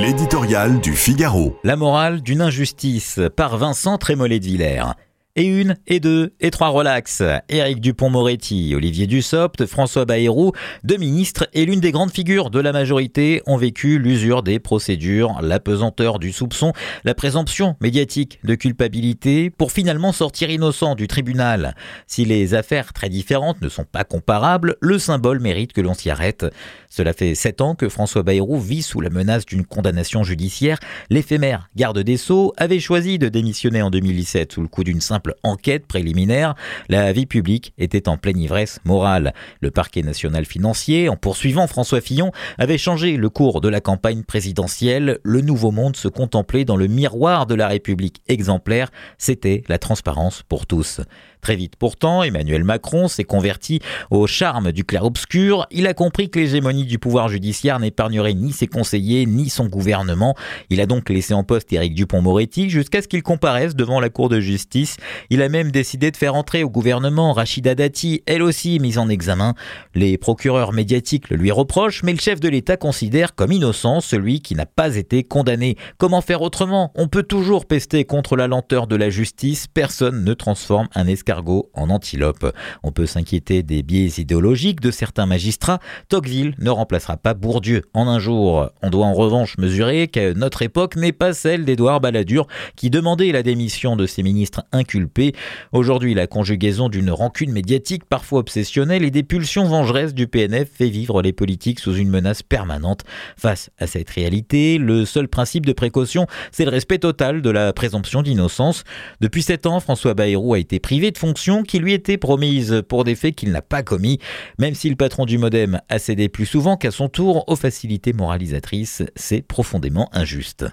L'éditorial du Figaro. La morale d'une injustice par Vincent Trémollet de Villers. Et une, et deux, et trois relax. Éric Dupont-Moretti, Olivier Dussopt, François Bayrou, deux ministres et l'une des grandes figures de la majorité ont vécu l'usure des procédures, la pesanteur du soupçon, la présomption médiatique de culpabilité pour finalement sortir innocent du tribunal. Si les affaires très différentes ne sont pas comparables, le symbole mérite que l'on s'y arrête. Cela fait sept ans que François Bayrou vit sous la menace d'une condamnation judiciaire. L'éphémère garde des Sceaux avait choisi de démissionner en 2017 sous le coup d'une simple enquête préliminaire, la vie publique était en pleine ivresse morale. Le parquet national financier, en poursuivant François Fillon, avait changé le cours de la campagne présidentielle. Le nouveau monde se contemplait dans le miroir de la République exemplaire. C'était la transparence pour tous. Très vite pourtant, Emmanuel Macron s'est converti au charme du clair-obscur. Il a compris que l'hégémonie du pouvoir judiciaire n'épargnerait ni ses conseillers ni son gouvernement. Il a donc laissé en poste Éric Dupont-Moretti jusqu'à ce qu'il comparaisse devant la Cour de justice. Il a même décidé de faire entrer au gouvernement Rachida Dati, elle aussi mise en examen. Les procureurs médiatiques le lui reprochent, mais le chef de l'État considère comme innocent celui qui n'a pas été condamné. Comment faire autrement? On peut toujours pester contre la lenteur de la justice. Personne ne transforme un escalier en antilope. On peut s'inquiéter des biais idéologiques de certains magistrats. Tocqueville ne remplacera pas Bourdieu en un jour. On doit en revanche mesurer que notre époque n'est pas celle d'Édouard Balladur qui demandait la démission de ses ministres inculpés. Aujourd'hui, la conjugaison d'une rancune médiatique parfois obsessionnelle et des pulsions vengeresses du PNF fait vivre les politiques sous une menace permanente. Face à cette réalité, le seul principe de précaution, c'est le respect total de la présomption d'innocence. Depuis sept ans, François Bayrou a été privé de fonction qui lui était promise pour des faits qu'il n'a pas commis, même si le patron du modem a cédé plus souvent qu'à son tour aux facilités moralisatrices, c'est profondément injuste.